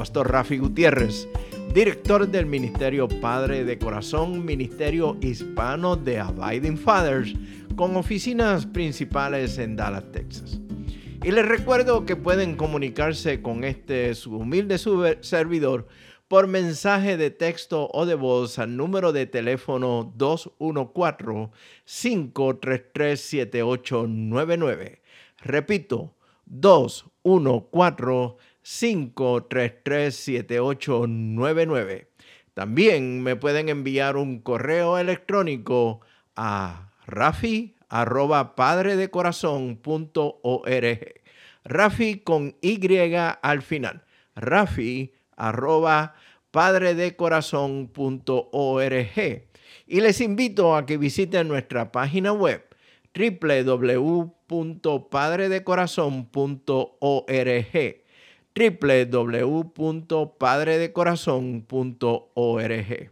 pastor Rafi Gutiérrez, director del Ministerio Padre de Corazón, Ministerio Hispano de Abiding Fathers, con oficinas principales en Dallas, Texas. Y les recuerdo que pueden comunicarse con este humilde servidor por mensaje de texto o de voz al número de teléfono 214-533-7899 Repito, 214-533-7899. También me pueden enviar un correo electrónico a rafi arroba Rafi con Y al final. Rafi arroba Y les invito a que visiten nuestra página web www.padredecorazon.org www.padredecorazon.org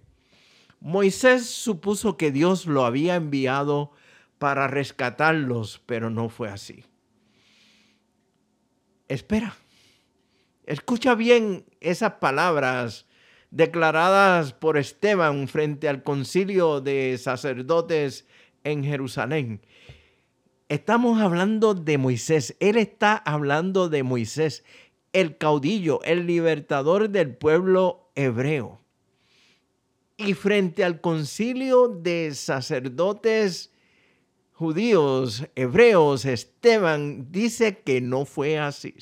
Moisés supuso que Dios lo había enviado para rescatarlos, pero no fue así. Espera, escucha bien esas palabras declaradas por Esteban frente al concilio de sacerdotes en Jerusalén. Estamos hablando de Moisés. Él está hablando de Moisés, el caudillo, el libertador del pueblo hebreo. Y frente al concilio de sacerdotes judíos, hebreos, Esteban dice que no fue así.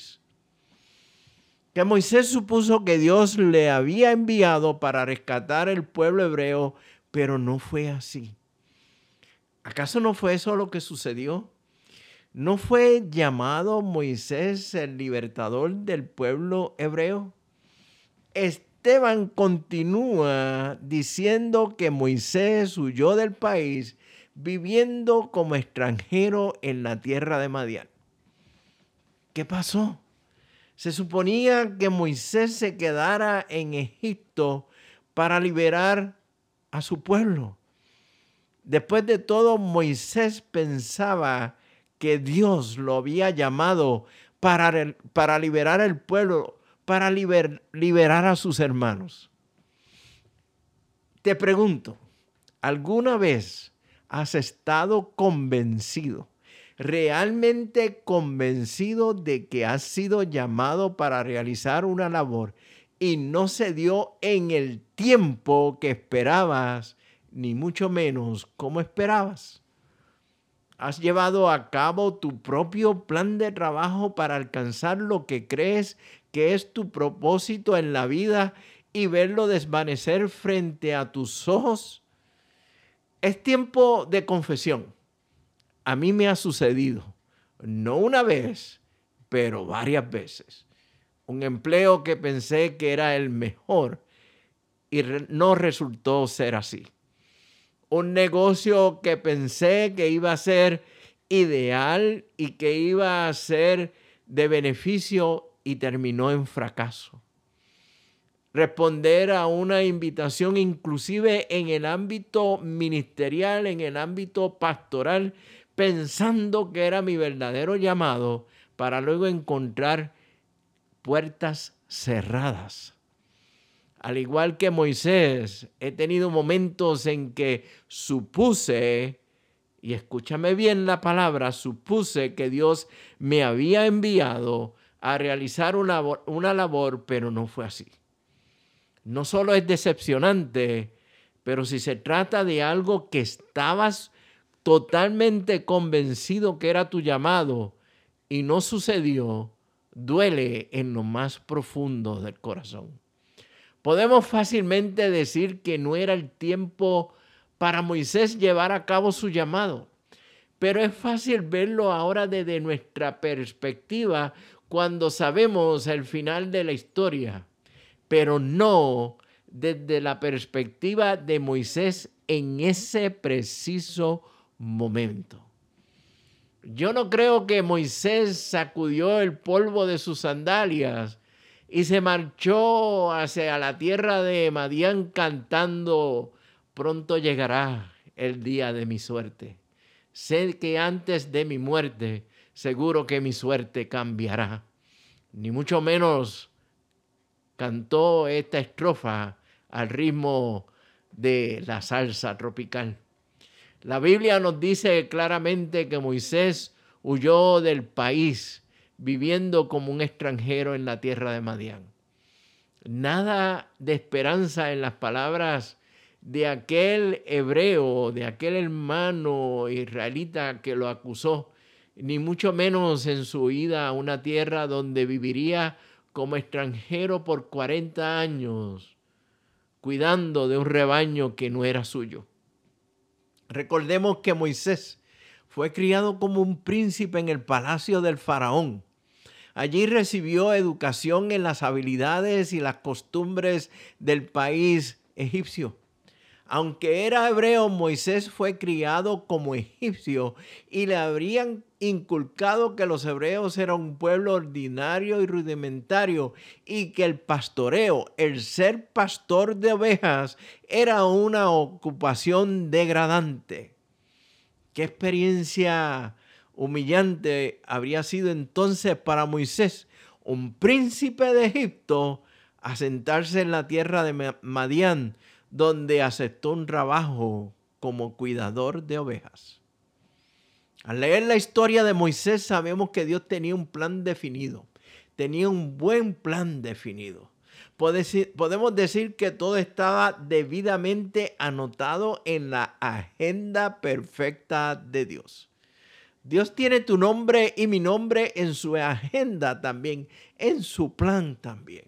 Que Moisés supuso que Dios le había enviado para rescatar el pueblo hebreo, pero no fue así. ¿Acaso no fue eso lo que sucedió? ¿No fue llamado Moisés el libertador del pueblo hebreo? Esteban continúa diciendo que Moisés huyó del país viviendo como extranjero en la tierra de Madián. ¿Qué pasó? Se suponía que Moisés se quedara en Egipto para liberar a su pueblo. Después de todo, Moisés pensaba que Dios lo había llamado para, para liberar al pueblo, para liberar a sus hermanos. Te pregunto, ¿alguna vez has estado convencido, realmente convencido de que has sido llamado para realizar una labor y no se dio en el tiempo que esperabas, ni mucho menos como esperabas? ¿Has llevado a cabo tu propio plan de trabajo para alcanzar lo que crees que es tu propósito en la vida y verlo desvanecer frente a tus ojos? Es tiempo de confesión. A mí me ha sucedido, no una vez, pero varias veces. Un empleo que pensé que era el mejor y no resultó ser así un negocio que pensé que iba a ser ideal y que iba a ser de beneficio y terminó en fracaso. Responder a una invitación inclusive en el ámbito ministerial, en el ámbito pastoral, pensando que era mi verdadero llamado para luego encontrar puertas cerradas al igual que Moisés, he tenido momentos en que supuse, y escúchame bien la palabra, supuse que Dios me había enviado a realizar una, una labor, pero no fue así. No solo es decepcionante, pero si se trata de algo que estabas totalmente convencido que era tu llamado y no sucedió, duele en lo más profundo del corazón. Podemos fácilmente decir que no era el tiempo para Moisés llevar a cabo su llamado, pero es fácil verlo ahora desde nuestra perspectiva cuando sabemos el final de la historia. pero no desde la perspectiva de Moisés en ese preciso momento. Yo no creo que Moisés sacudió el polvo de sus sandalias y se marchó hacia la tierra de Madián cantando, pronto llegará el día de mi suerte. Sé que antes de mi muerte, seguro que mi suerte cambiará. Ni mucho menos cantó esta estrofa al ritmo de la salsa tropical. La Biblia nos dice claramente que Moisés huyó del país viviendo como un extranjero en la tierra de Madián. Nada de esperanza en las palabras de aquel hebreo, de aquel hermano israelita que lo acusó, ni mucho menos en su ida a una tierra donde viviría como extranjero por 40 años, cuidando de un rebaño que no era suyo. Recordemos que Moisés fue criado como un príncipe en el palacio del faraón. Allí recibió educación en las habilidades y las costumbres del país egipcio. Aunque era hebreo, Moisés fue criado como egipcio y le habrían inculcado que los hebreos eran un pueblo ordinario y rudimentario y que el pastoreo, el ser pastor de ovejas, era una ocupación degradante. ¿Qué experiencia humillante habría sido entonces para Moisés, un príncipe de Egipto, asentarse en la tierra de Madián, donde aceptó un trabajo como cuidador de ovejas. Al leer la historia de Moisés sabemos que Dios tenía un plan definido, tenía un buen plan definido. Podemos decir que todo estaba debidamente anotado en la agenda perfecta de Dios. Dios tiene tu nombre y mi nombre en su agenda también, en su plan también.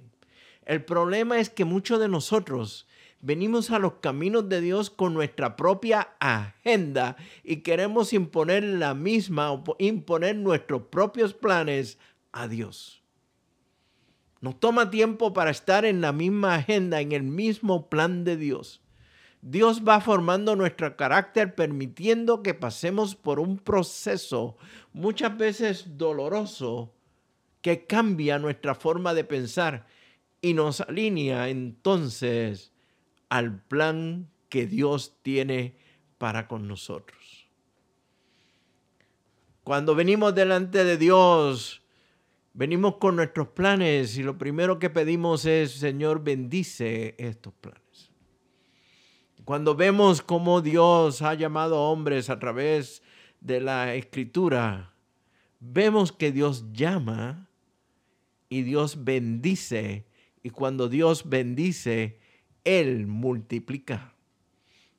El problema es que muchos de nosotros venimos a los caminos de Dios con nuestra propia agenda y queremos imponer la misma o imponer nuestros propios planes a Dios. Nos toma tiempo para estar en la misma agenda, en el mismo plan de Dios. Dios va formando nuestro carácter permitiendo que pasemos por un proceso muchas veces doloroso que cambia nuestra forma de pensar y nos alinea entonces al plan que Dios tiene para con nosotros. Cuando venimos delante de Dios, venimos con nuestros planes y lo primero que pedimos es, Señor, bendice estos planes. Cuando vemos cómo Dios ha llamado hombres a través de la escritura, vemos que Dios llama y Dios bendice. Y cuando Dios bendice, él multiplica.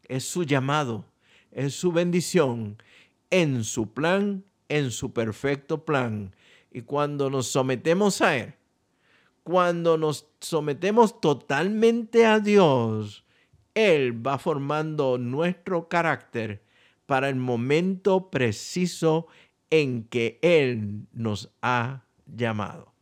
Es su llamado, es su bendición en su plan, en su perfecto plan. Y cuando nos sometemos a Él, cuando nos sometemos totalmente a Dios, Él va formando nuestro carácter para el momento preciso en que Él nos ha llamado.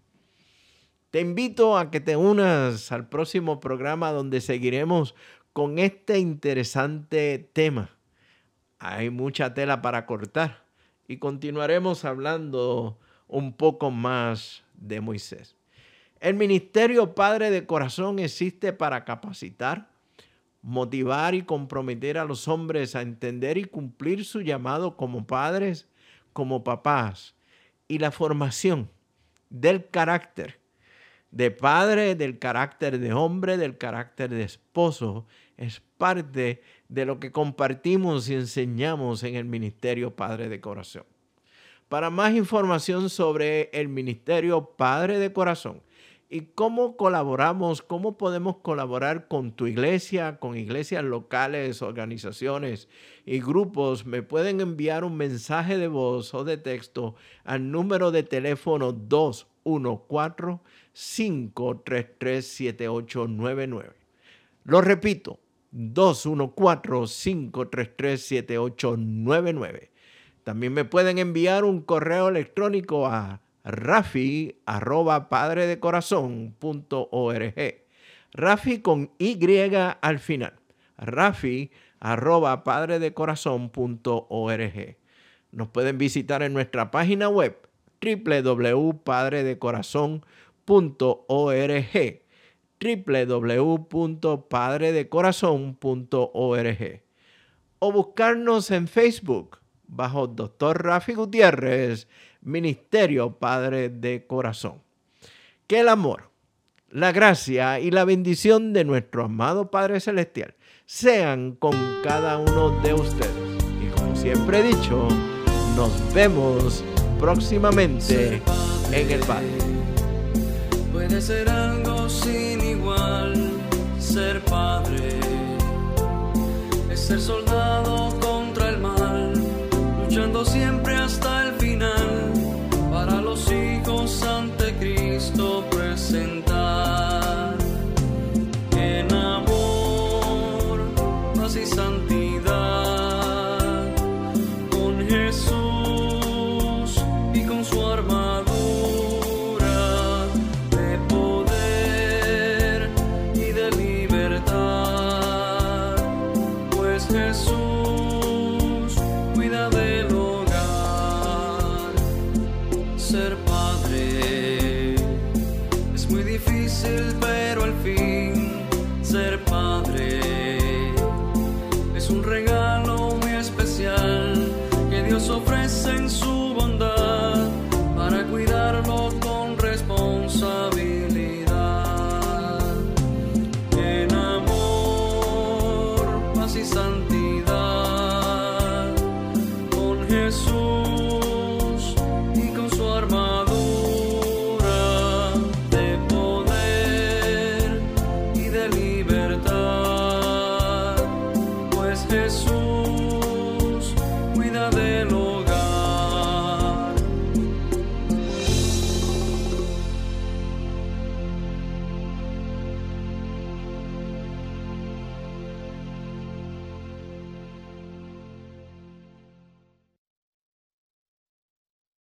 Te invito a que te unas al próximo programa donde seguiremos con este interesante tema. Hay mucha tela para cortar y continuaremos hablando un poco más de Moisés. El ministerio Padre de Corazón existe para capacitar, motivar y comprometer a los hombres a entender y cumplir su llamado como padres, como papás y la formación del carácter de padre, del carácter de hombre, del carácter de esposo, es parte de lo que compartimos y enseñamos en el Ministerio Padre de Corazón. Para más información sobre el Ministerio Padre de Corazón y cómo colaboramos, cómo podemos colaborar con tu iglesia, con iglesias locales, organizaciones y grupos, me pueden enviar un mensaje de voz o de texto al número de teléfono 214 533-7899. Lo repito, 214-533-7899. También me pueden enviar un correo electrónico a rafi arroba padre de corazón Rafi con Y al final. Rafi arroba padredecorazón.org. Nos pueden visitar en nuestra página web www.padredecorazon.org www.padredecorazon.org o buscarnos en Facebook bajo Dr. Rafi Gutiérrez, Ministerio Padre de Corazón. Que el amor, la gracia y la bendición de nuestro amado Padre Celestial sean con cada uno de ustedes. Y como siempre he dicho, nos vemos próximamente en el Padre. Puede ser algo sin igual, ser padre, es ser soldado contra el mal, luchando siempre en su bondad